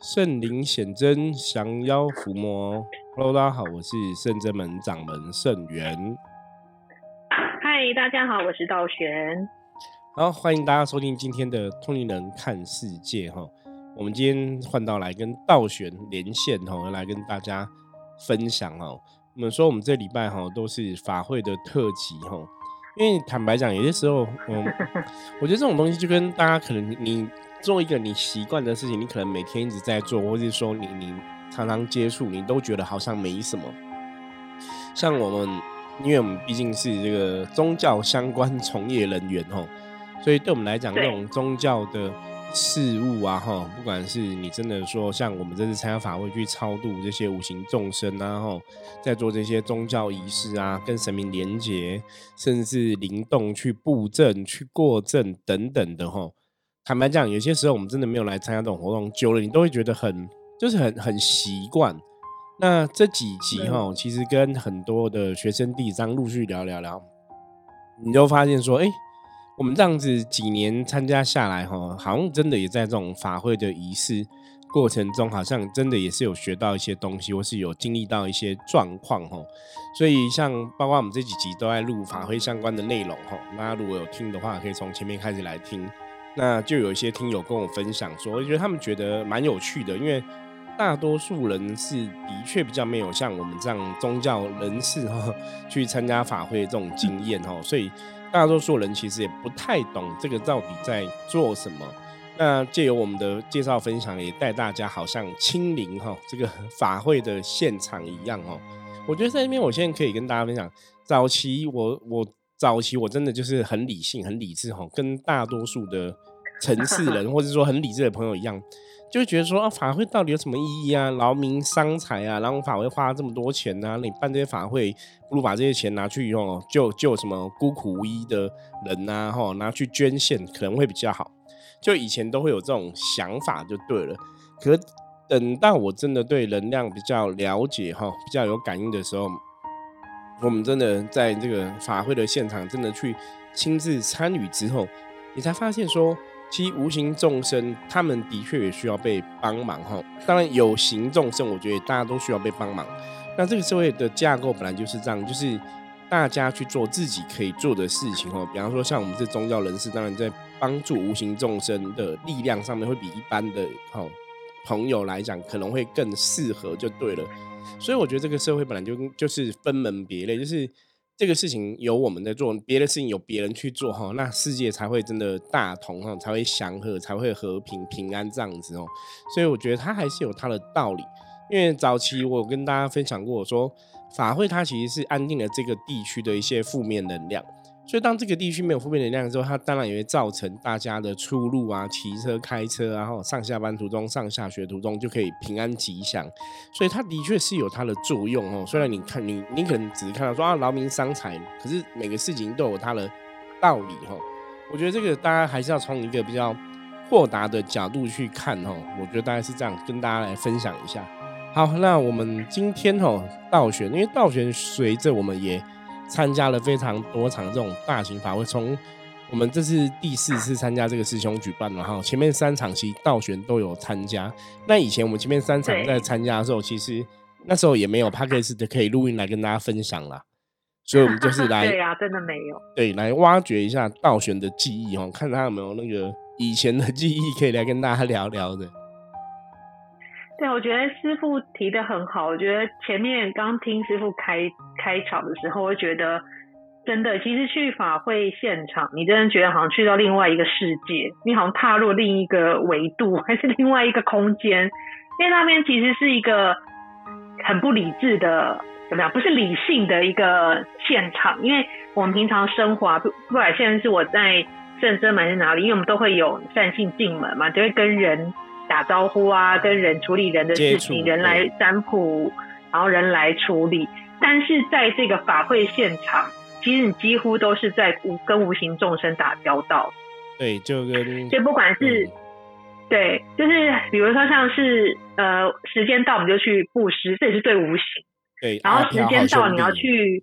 圣灵显真，降妖伏魔。Hello，大家好，我是圣真门掌门圣元。嗨，大家好，我是道玄。好，欢迎大家收听今天的《通灵人看世界》哈。我们今天换到来跟道玄连线哈，来跟大家分享哈。我们说我们这礼拜哈都是法会的特辑哈，因为坦白讲，有些时候，嗯，我觉得这种东西就跟大家可能你。做一个你习惯的事情，你可能每天一直在做，或者说你你常常接触，你都觉得好像没什么。像我们，因为我们毕竟是这个宗教相关从业人员哦，所以对我们来讲，那种宗教的事物啊哈，不管是你真的说像我们这次参加法会去超度这些无形众生啊哈，在做这些宗教仪式啊，跟神明连结，甚至灵动去布阵、去过阵等等的哈。坦白讲，有些时候我们真的没有来参加这种活动，久了你都会觉得很，就是很很习惯。那这几集哈，其实跟很多的学生弟子陆续聊聊聊，你就发现说，哎，我们这样子几年参加下来哈，好像真的也在这种法会的仪式过程中，好像真的也是有学到一些东西，或是有经历到一些状况哈。所以像包括我们这几集都在录法会相关的内容哈，大家如果有听的话，可以从前面开始来听。那就有一些听友跟我分享说，我觉得他们觉得蛮有趣的，因为大多数人是的确比较没有像我们这样宗教人士哈 去参加法会这种经验哈，所以大多数人其实也不太懂这个到底在做什么。那借由我们的介绍分享，也带大家好像亲临哈这个 法会的现场一样哦。我觉得在那边，我现在可以跟大家分享，早期我我早期我真的就是很理性、很理智哈，跟大多数的。城市人，或者说很理智的朋友一样，就会觉得说啊，法会到底有什么意义啊？劳民伤财啊，然后法会花这么多钱啊，你办这些法会，不如把这些钱拿去用，救救什么孤苦无依的人呐，哈，拿去捐献可能会比较好。就以前都会有这种想法，就对了。可等到我真的对能量比较了解，哈，比较有感应的时候，我们真的在这个法会的现场，真的去亲自参与之后，你才发现说。其实无形众生，他们的确也需要被帮忙哈。当然有形众生，我觉得大家都需要被帮忙。那这个社会的架构本来就是这样，就是大家去做自己可以做的事情哈。比方说，像我们这宗教人士，当然在帮助无形众生的力量上面，会比一般的哈朋友来讲，可能会更适合就对了。所以我觉得这个社会本来就就是分门别类，就是。这个事情有我们在做，别的事情有别人去做哈，那世界才会真的大同哈，才会祥和，才会和平平安这样子哦。所以我觉得它还是有它的道理，因为早期我跟大家分享过，我说法会它其实是安定了这个地区的一些负面能量。所以，当这个地区没有负面能量之后，它当然也会造成大家的出入啊，骑车、开车，然后上下班途中、上下学途中就可以平安吉祥。所以，它的确是有它的作用哦。虽然你看你，你可能只是看到说啊劳民伤财，可是每个事情都有它的道理哈。我觉得这个大家还是要从一个比较豁达的角度去看哦。我觉得大概是这样跟大家来分享一下。好，那我们今天哦倒选，因为倒选随着我们也。参加了非常多场这种大型法会，从我们这是第四次参加这个师兄举办了哈，前面三场其实道玄都有参加。那以前我们前面三场在参加的时候，其实那时候也没有 p a c k a g e 的可以录音来跟大家分享啦，所以我们 就是来对啊，真的没有对来挖掘一下道玄的记忆哦，看他有没有那个以前的记忆可以来跟大家聊聊的。对，我觉得师傅提的很好。我觉得前面刚听师傅开开场的时候，我觉得真的，其实去法会现场，你真的觉得好像去到另外一个世界，你好像踏入另一个维度，还是另外一个空间。因为那边其实是一个很不理智的，怎么样？不是理性的一个现场。因为我们平常生活，不不管现在是我在圣真门是哪里，因为我们都会有善性进门嘛，就会跟人。打招呼啊，跟人处理人的事情，人来占卜，然后人来处理。但是在这个法会现场，其实你几乎都是在无跟无形众生打交道。对，就跟就不管是对，就是比如说像是呃，时间到我们就去布施，这也是对无形。对，然后时间到你要去，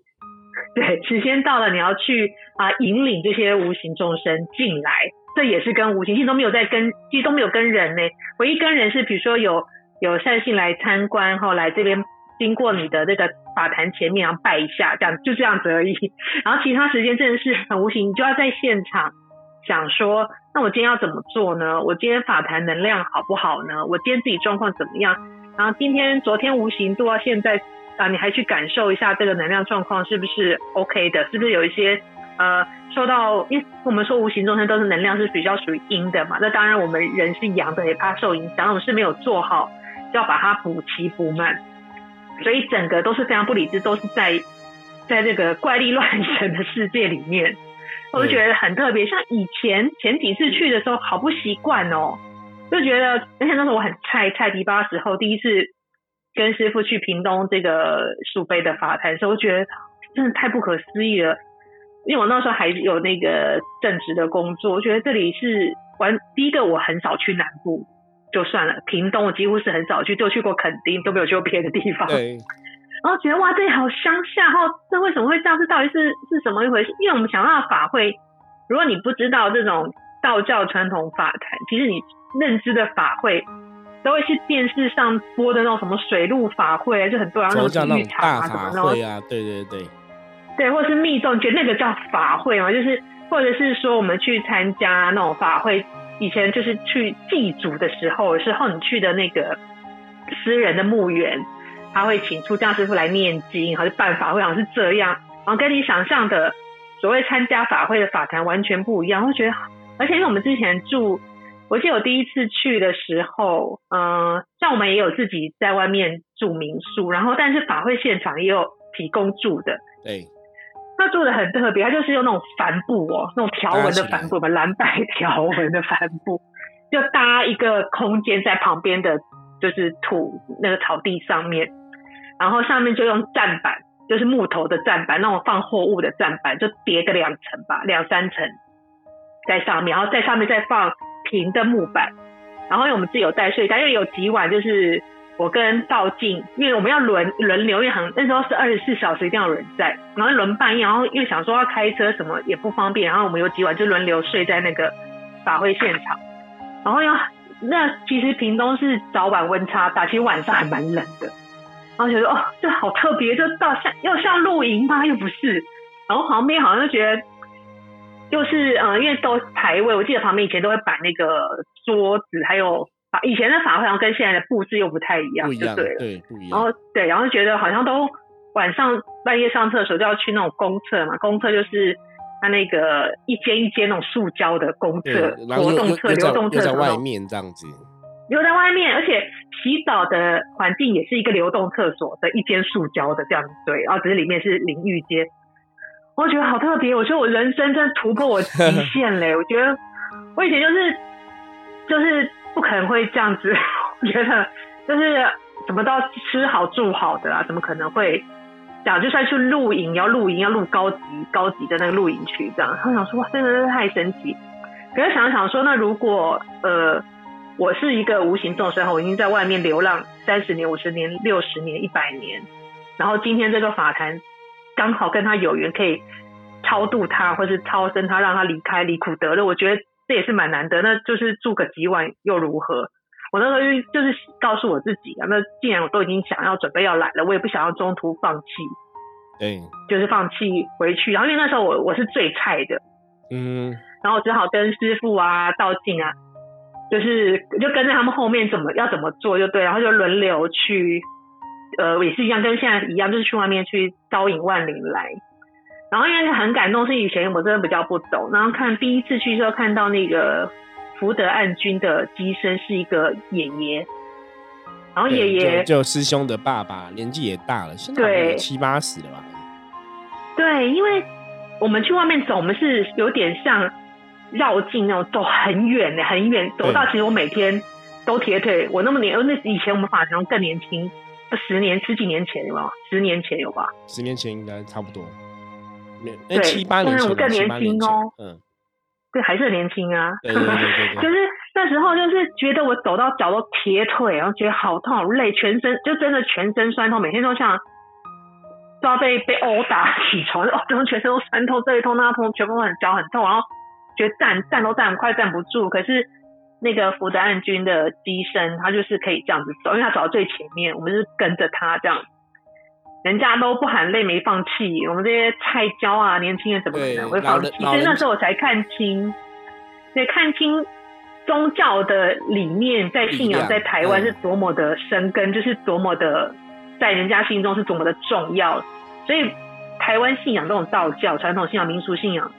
对，时间到了你要去啊，引领这些无形众生进来。这也是跟无形性都没有在跟，其实都没有跟人呢。唯一跟人是，比如说有有善信来参观，后来这边经过你的那个法坛前面，然后拜一下，这样就这样子而已。然后其他时间真的是很无形，你就要在现场想说，那我今天要怎么做呢？我今天法坛能量好不好呢？我今天自己状况怎么样？然后今天、昨天无形做到现在啊，你还去感受一下这个能量状况是不是 OK 的？是不是有一些呃受到？因为我们说无形众生都是能量是比较属于阴的嘛，那当然我们人是阳的，也怕受影响。我们是没有做好，就要把它补齐补满，所以整个都是非常不理智，都是在在这个怪力乱神的世界里面，我就觉得很特别。像以前前几次去的时候，好不习惯哦。就觉得，而且那时候我很菜菜迪巴时候，第一次跟师傅去屏东这个树碑的法坛时候，我觉得真的太不可思议了。因为我那时候还有那个正职的工作，我觉得这里是完第一个，我很少去南部，就算了。屏东我几乎是很少去，就去过垦丁，都没有去过别的地方。对。然后觉得哇，这里好乡下，然后这为什么会这样？这到底是是什么一回事？因为我们想到法会，如果你不知道这种道教传统法坛，其实你。认知的法会都会是电视上播的那种什么水陆法会，就很多那种浴场啊什么的。啊，对对对，对，或者是密宗，觉得那个叫法会嘛，就是或者是说我们去参加那种法会，以前就是去祭祖的时候，时候你去的那个私人的墓园，他会请出家师傅来念经，还是办法会，好像是这样，然后跟你想象的所谓参加法会的法坛完全不一样。我觉得，而且因为我们之前住。我记得我第一次去的时候，嗯，像我们也有自己在外面住民宿，然后但是法会现场也有提供住的。对，他做的很特别，他就是用那种帆布哦，那种条纹的帆布嘛，蓝白条纹的帆布，就搭一个空间在旁边的，就是土那个草地上面，然后上面就用站板，就是木头的站板，那种放货物的站板，就叠个两层吧，两三层在上面，然后在上面再放。平的木板，然后因为我们自己有带睡袋，因为有几晚就是我跟道静，因为我们要轮轮流，因为很那时候是二十四小时一定要人在，然后轮半夜，然后因为想说要开车什么也不方便，然后我们有几晚就轮流睡在那个法会现场，然后要那其实屏东是早晚温差大，其实晚上还蛮冷的，然后觉得哦这好特别，就到像要像露营吗？又不是，然后旁边好像就觉得。就是嗯，因为都排位，我记得旁边以前都会摆那个桌子，还有法以前的法会好像跟现在的布置又不太一样，就对了，对，不一样。然后对，然后觉得好像都晚上半夜上厕所就要去那种公厕嘛，公厕就是它那个一间一间那种塑胶的公厕，活动厕、流动厕在外面这样子，留在外面，而且洗澡的环境也是一个流动厕所的一间塑胶的这样子，对，然后只是里面是淋浴间。我觉得好特别，我觉得我人生真的突破我极限嘞！我觉得我以前就是就是不可能会这样子，我觉得就是怎么都要吃好住好的啊，怎么可能会这样？就算去露营，要露营要露高级高级的那个露营区这样。我想说哇，真的是太神奇！可是想想说，那如果呃我是一个无形众生，我已经在外面流浪三十年、五十年、六十年、一百年，然后今天这个法坛。刚好跟他有缘，可以超度他，或是超生他，让他离开离苦得乐。我觉得这也是蛮难得。那就是住个几晚又如何？我那时候就是告诉我自己啊，那既然我都已经想要准备要来了，我也不想要中途放弃。对，就是放弃回去。然后因为那时候我我是最菜的，嗯，然后只好跟师傅啊、道静啊，就是就跟在他们后面，怎么要怎么做就对，然后就轮流去。呃，也是一样，跟现在一样，就是去外面去招引万灵来。然后因为很感动，是以前我真的比较不懂，然后看第一次去时候看到那个福德暗军的机身是一个爷爷，然后爷爷就师兄的爸爸，年纪也大了，现在七八十了吧？对，因为我们去外面走，我们是有点像绕境那种，走很远的，很远，走到其实我每天都铁腿。我那么年，那以前我们法常更年轻。十年十几年前有吗？十年前有吧？十年前应该差不多。对，七八年前，我更年轻哦。嗯，对，还是很年轻啊。对对对对。就是那时候，就是觉得我走到脚都铁腿，然后觉得好痛好累，全身就真的全身酸痛，每天都像都要被被殴打起床，哦，怎么全身都酸痛，这一痛那痛，全部很脚很痛，然后觉得站站都站快站不住，可是那个福德岸军的机身，他就是可以这样子走，因为他走到最前面，我们是跟着他这样。人家都不喊累没放弃，我们这些菜椒啊，年轻人怎么可能会放弃？所以那时候我才看清，对，看清宗教的理念在信仰在台湾是多么的生根，就是多么的在人家心中是多么的重要。所以台湾信仰这种道教传统信仰、民俗信仰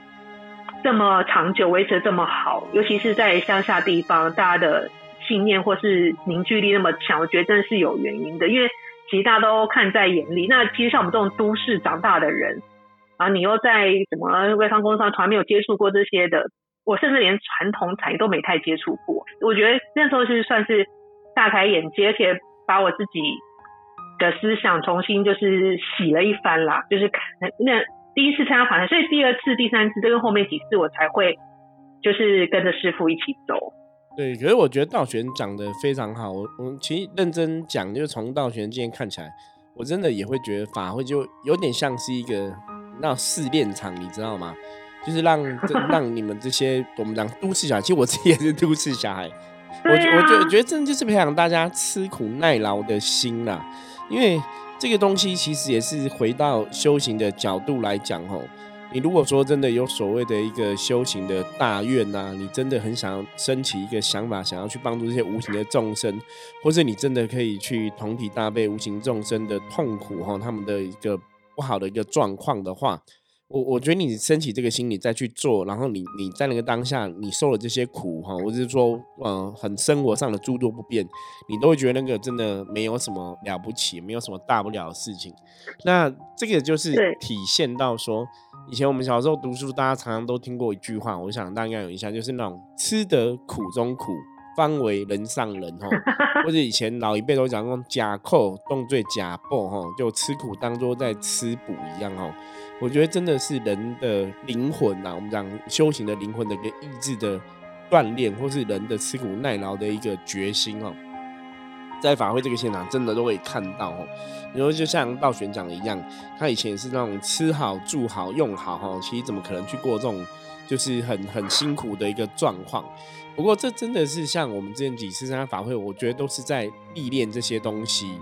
这么长久维持这么好，尤其是在乡下地方，大家的信念或是凝聚力那么强，我觉得真的是有原因的，因为。其实大家都看在眼里。那其实像我们这种都市长大的人，啊，你又在什么微商公司上从来没有接触过这些的，我甚至连传统产业都没太接触过。我觉得那时候是算是大开眼界，而且把我自己的思想重新就是洗了一番啦。就是那第一次参加访谈，所以第二次、第三次，这个后面几次我才会就是跟着师傅一起走。对，可是我觉得道玄讲的非常好。我我其实认真讲，就是从道玄今天看起来，我真的也会觉得法会就有点像是一个那试炼场，你知道吗？就是让 让你们这些我们讲都市小孩，其实我自己也是都市小孩，我我觉我觉得真的就是培养大家吃苦耐劳的心啦。因为这个东西其实也是回到修行的角度来讲吼。你如果说真的有所谓的一个修行的大愿呐，你真的很想要升起一个想法，想要去帮助这些无形的众生，或者你真的可以去同体大悲无形众生的痛苦哈，他们的一个不好的一个状况的话。我我觉得你升起这个心，你再去做，然后你你在那个当下，你受了这些苦哈，或者是说，嗯，很生活上的诸多不便，你都会觉得那个真的没有什么了不起，没有什么大不了的事情。那这个就是体现到说，以前我们小时候读书，大家常常都听过一句话，我想大家应该有印象，就是那种吃得苦中苦，方为人上人哈，或者以前老一辈都讲那种假扣动罪假报哈，就吃苦当做在吃补一样哈。我觉得真的是人的灵魂呐，我们讲修行的灵魂的一个意志的锻炼，或是人的吃苦耐劳的一个决心哦，在法会这个现场真的都可以看到哦。你说就像道玄讲的一样，他以前也是那种吃好住好用好哈，其实怎么可能去过这种就是很很辛苦的一个状况？不过这真的是像我们之前几次参加法会，我觉得都是在历练这些东西，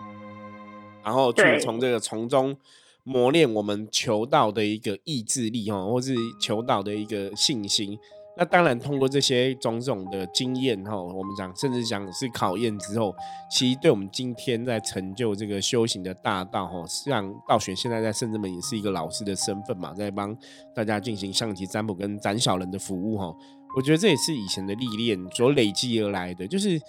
然后去从这个从中。磨练我们求道的一个意志力哦，或是求道的一个信心。那当然，通过这些种种的经验哈，我们讲甚至讲是考验之后，其实对我们今天在成就这个修行的大道哈，像道玄现在在圣智门也是一个老师的身份嘛，在帮大家进行象棋占卜跟斩小人的服务哈。我觉得这也是以前的历练所累积而来的。就是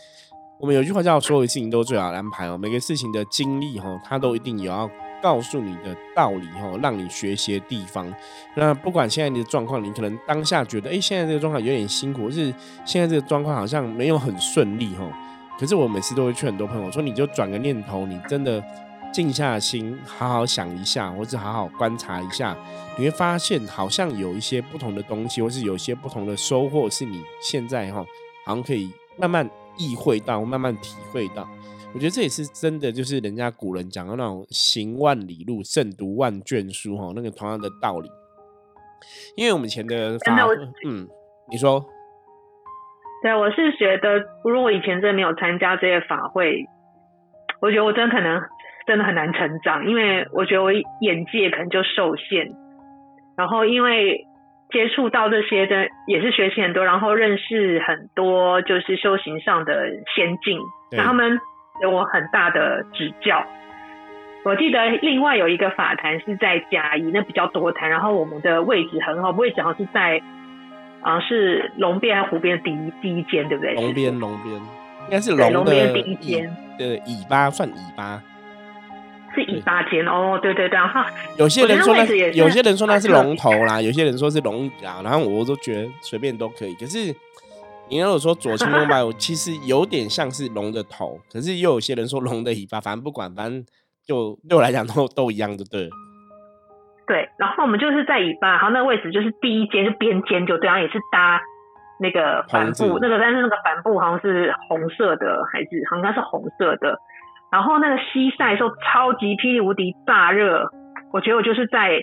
我们有句话叫“所有事情都最好安排”哦，每个事情的经历哈，它都一定有要。告诉你的道理哈，让你学习的地方。那不管现在你的状况，你可能当下觉得，哎，现在这个状况有点辛苦，是现在这个状况好像没有很顺利哈。可是我每次都会劝很多朋友说，你就转个念头，你真的静下心，好好想一下，或者好好观察一下，你会发现好像有一些不同的东西，或是有一些不同的收获，是你现在哈，好像可以慢慢意会到，慢慢体会到。我觉得这也是真的，就是人家古人讲的那种“行万里路，胜读万卷书”哈，那个同样的道理。因为我们以前的法，嗯，你说，对，我是觉得，如果以前真的没有参加这些法会，我觉得我真的可能真的很难成长，因为我觉得我眼界可能就受限。然后因为接触到这些的，也是学习很多，然后认识很多就是修行上的先进，他们。给我很大的指教。我记得另外有一个法坛是在甲乙，那比较多坛，然后我们的位置很好，位置好像是在啊是龙边还是湖边第一第一间，对不对？龙边龙边应该是龙边第一间对尾巴算尾巴，是尾巴间哦，对对对。然后有些人说那有些人说那是龙头啦，有些人说是龙牙，然后我都觉得随便都可以，可是。你如果说左青龙白虎，其实有点像是龙的头，可是又有些人说龙的尾巴，反正不管，反正就对我来讲都都一样，的，对。对，然后我们就是在尾巴，然后那个位置就是第一间就边间，就对，然后也是搭那个帆布，那个但是那个帆布好像是红色的，还是好像是红色的。然后那个西晒时候超级霹雳无敌大热，我觉得我就是在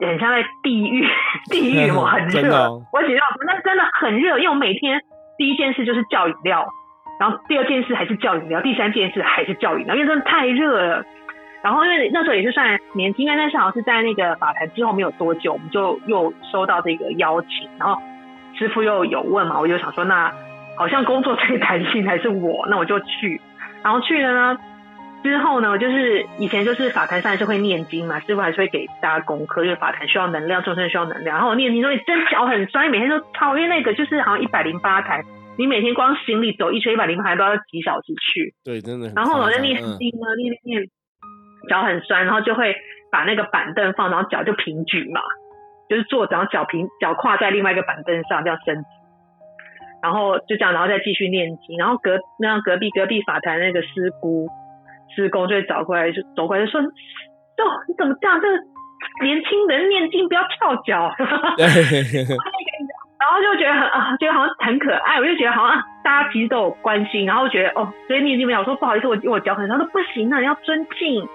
很像在地狱，地狱我很热，我觉得那真的很热，因为我每天第一件事就是叫饮料，然后第二件事还是叫饮料，第三件事还是叫饮料，因为真的太热了。然后因为那时候也是算年轻，但是好像是在那个法坛之后没有多久，我们就又收到这个邀请，然后师傅又有问嘛，我就想说那好像工作最弹性还是我，那我就去，然后去了呢。之后呢，就是以前就是法坛上是会念经嘛，师傅还是会给大家功课，因为法坛需要能量，众生需要能量。然后念经说你真脚很酸，每天都超，因为那个就是好像一百零八台，你每天光行李走一圈一百零八台都要几小时去。对，真的。然后我在念经呢，念念脚很酸，然后就会把那个板凳放，然后脚就平举嘛，就是坐着，然后脚平脚跨在另外一个板凳上这样伸直，然后就这样，然后再继续念经。然后隔那隔壁隔壁法坛那个师姑。师公就会找过来，就走过来就说：“哦，你怎么这样？这个年轻人念经不要翘脚。”然后就觉得很啊，觉得好像很可爱。我就觉得好像大家其实都有关心，然后觉得哦，所以念经没有说不好意思，我我脚很酸，说不行啊，你要尊敬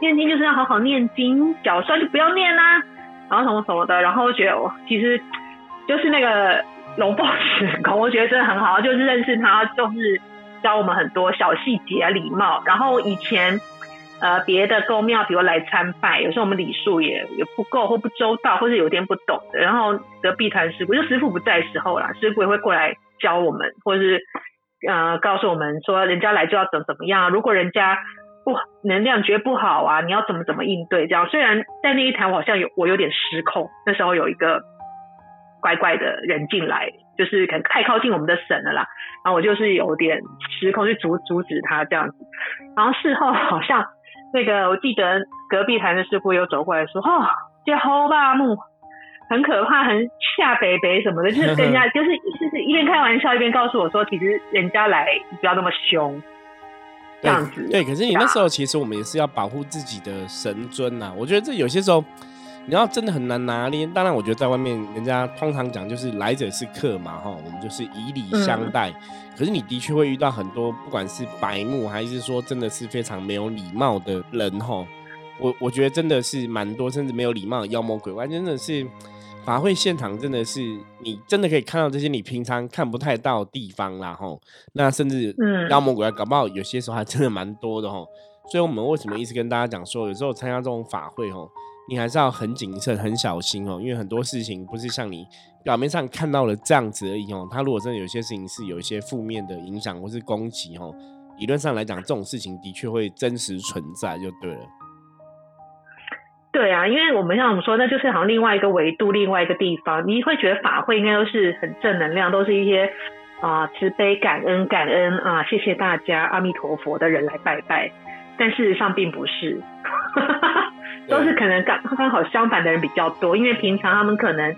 念经就是要好好念经，脚酸就不要念啦。然后什么什么的，然后觉得哦，其实就是那个龙报时空，我觉得真的很好，就是认识他，就是。教我们很多小细节啊，礼貌。然后以前呃别的公庙，比如来参拜，有时候我们礼数也也不够或不周到，或是有点不懂的。然后隔壁团师傅，就师傅不在时候啦，师傅也会过来教我们，或是呃告诉我们说，人家来就要怎怎么样。如果人家不能量觉不好啊，你要怎么怎么应对？这样虽然在那一台我好像有我有点失控，那时候有一个怪怪的人进来。就是可能太靠近我们的神了啦，然后我就是有点失控去阻阻止他这样子，然后事后好像那个我记得隔壁台的师傅又走过来说，哦，这好吧木很可怕，很吓北北什么的，就是跟人家 就是就是一边开玩笑一边告诉我说，其实人家来不要那么凶，这样子。对，可是你那时候其实我们也是要保护自己的神尊呐，我觉得这有些时候。你要真的很难拿捏，当然我觉得在外面人家通常讲就是来者是客嘛，哈，我们就是以礼相待。可是你的确会遇到很多，不管是白目还是说真的是非常没有礼貌的人，哈。我我觉得真的是蛮多，甚至没有礼貌的妖魔鬼怪，真的是法会现场真的是你真的可以看到这些你平常看不太到地方啦，哈。那甚至妖魔鬼怪搞不好有些时候还真的蛮多的，哈。所以我们为什么一直跟大家讲说，有时候参加这种法会，哈。你还是要很谨慎、很小心哦，因为很多事情不是像你表面上看到的这样子而已哦。他如果真的有些事情是有一些负面的影响或是攻击哦，理论上来讲，这种事情的确会真实存在，就对了。对啊，因为我们像我们说，那就是好像另外一个维度、另外一个地方，你会觉得法会应该都是很正能量，都是一些啊慈悲、感恩、感恩啊，谢谢大家，阿弥陀佛的人来拜拜，但事实上并不是。都是可能刚刚好相反的人比较多，因为平常他们可能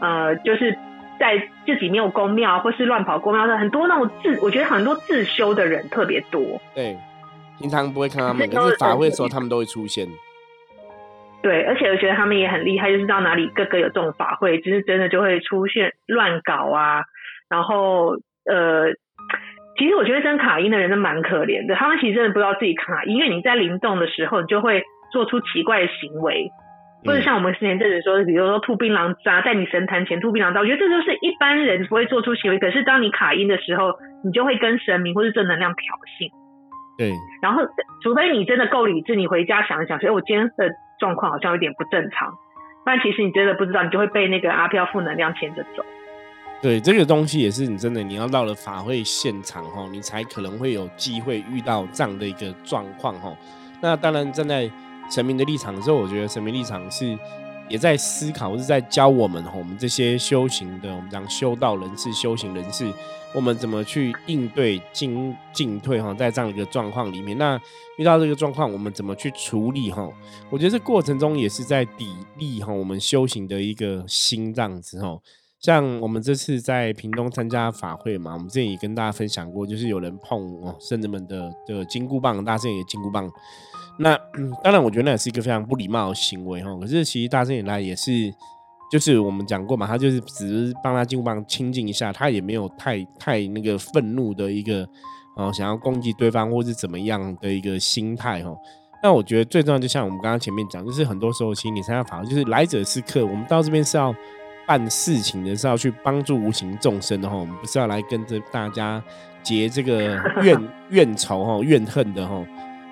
呃就是在自己没有公庙，或是乱跑公庙的很多那种自，我觉得很多自修的人特别多。对，平常不会看他们，可是法会的时候他们都会出现。对，而且我觉得他们也很厉害，就是到哪里各个有这种法会，就是真的就会出现乱搞啊。然后呃，其实我觉得真卡音的人都蛮可怜的，他们其实真的不知道自己卡音，因为你在灵动的时候，你就会。做出奇怪的行为，或者像我们之前这子说，比如说吐槟榔渣，在你神坛前吐槟榔渣，我觉得这就是一般人不会做出行为。可是当你卡音的时候，你就会跟神明或是正能量挑衅。对。然后，除非你真的够理智，你回家想一想，说，哎，我今天的状况好像有点不正常。不然，其实你真的不知道，你就会被那个阿飘负能量牵着走。对，这个东西也是你真的，你要到了法会现场哈，你才可能会有机会遇到这样的一个状况哈。那当然，站在神明的立场的时候，我觉得神明立场是也在思考，是在教我们哈，我们这些修行的，我们讲修道人士、修行人士，我们怎么去应对进进退哈，在这样一个状况里面，那遇到这个状况，我们怎么去处理哈？我觉得这过程中也是在砥砺哈，我们修行的一个心这样子哈。像我们这次在屏东参加法会嘛，我们之前也跟大家分享过，就是有人碰哦圣人们的的金箍棒，大圣爷金箍棒。那当然，我觉得那也是一个非常不礼貌的行为哈。可是其实大圣以来也是，就是我们讲过嘛，他就是只是帮他金箍棒清净一下，他也没有太太那个愤怒的一个，哦，想要攻击对方或是怎么样的一个心态哈。那我觉得最重要，就像我们刚刚前面讲，就是很多时候其实你参加法会，就是来者是客。我们到这边是要办事情的，是要去帮助无形众生的哈。我们不是要来跟着大家结这个 怨怨仇哈、怨恨的哈。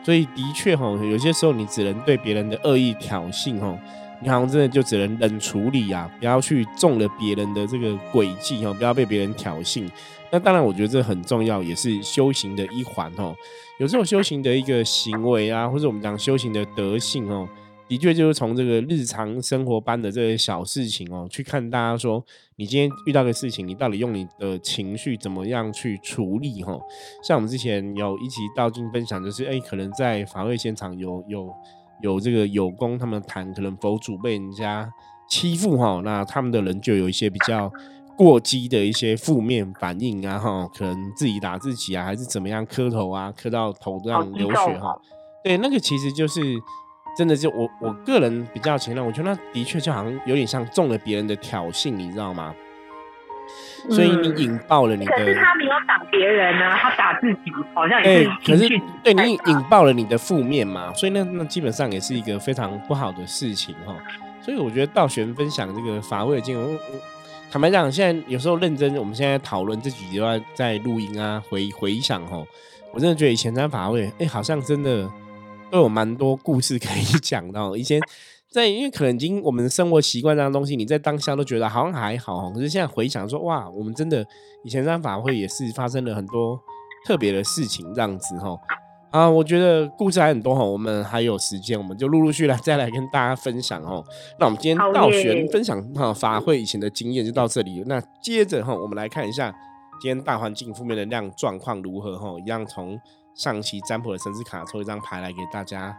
所以的确哈，有些时候你只能对别人的恶意挑衅哈。你好像真的就只能冷处理啊，不要去中了别人的这个诡计哈，不要被别人挑衅。那当然，我觉得这很重要，也是修行的一环哦。有这种修行的一个行为啊，或者我们讲修行的德性哦，的确就是从这个日常生活般的这些小事情哦，去看大家说，你今天遇到的事情，你到底用你的情绪怎么样去处理哈？像我们之前有一起道经分享，就是哎，可能在法会现场有有。有这个有功，他们谈可能佛祖被人家欺负哈，那他们的人就有一些比较过激的一些负面反应啊哈，可能自己打自己啊，还是怎么样磕头啊，磕到头这样流血哈。对，那个其实就是真的，就我我个人比较承认，我觉得那的确就好像有点像中了别人的挑衅，你知道吗？所以你引爆了你的，可是他没有打别人啊，他打自己，好像也是可是对你引爆了你的负面嘛，所以那那基本上也是一个非常不好的事情哈。所以我觉得道玄分享这个乏味的经文，坦白讲，现在有时候认真，我们现在讨论这几集在在录音啊，回回想哈，我真的觉得以前在乏味，哎，好像真的都有蛮多故事可以 讲到以前。在，因为可能已经我们生活习惯这样东西，你在当下都觉得好像还好，可是现在回想说，哇，我们真的以前在法会也是发生了很多特别的事情，这样子哈。啊，我觉得故事还很多哈，我们还有时间，我们就陆陆续来 再来跟大家分享哦。那我们今天道玄分享哈法会以前的经验就到这里，那接着哈，我们来看一下今天大环境负面能量状况如何哈，一样从上期占卜的神之卡抽一张牌来给大家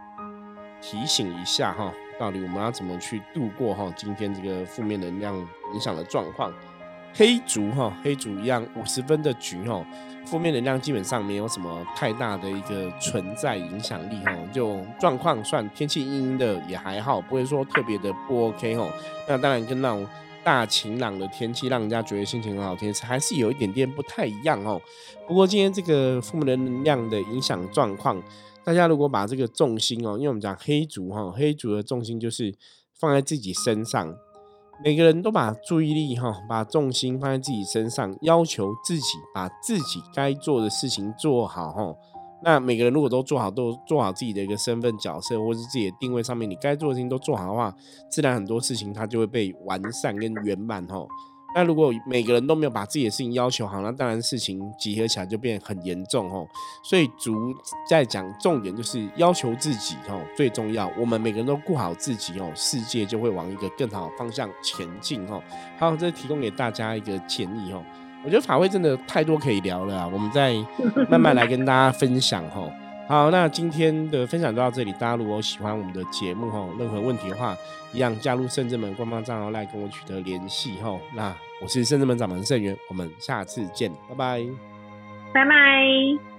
提醒一下哈。到底我们要怎么去度过哈今天这个负面能量影响的状况？黑竹哈，黑竹一样五十分的局哈，负面能量基本上没有什么太大的一个存在影响力哈，就状况算天气阴阴的也还好，不会说特别的不 OK 哈。那当然跟那种大晴朗的天气让人家觉得心情很好，天还是有一点点不太一样哦。不过今天这个负面能量的影响状况。大家如果把这个重心哦，因为我们讲黑族哈，黑族的重心就是放在自己身上，每个人都把注意力哈，把重心放在自己身上，要求自己把自己该做的事情做好哈。那每个人如果都做好，都做好自己的一个身份角色，或是自己的定位上面，你该做的事情都做好的话，自然很多事情它就会被完善跟圆满哈。那如果每个人都没有把自己的事情要求好，那当然事情集合起来就变很严重哦。所以主在讲重点就是要求自己哦最重要。我们每个人都顾好自己哦，世界就会往一个更好的方向前进哦。好，这提供给大家一个建议哦。我觉得法会真的太多可以聊了，我们再 慢慢来跟大家分享哈。好，那今天的分享就到这里。大家如果喜欢我们的节目哈，任何问题的话，一样加入圣智门官方账号来跟我取得联系哈。那我是圣智门掌门圣元，我们下次见，拜拜，拜拜。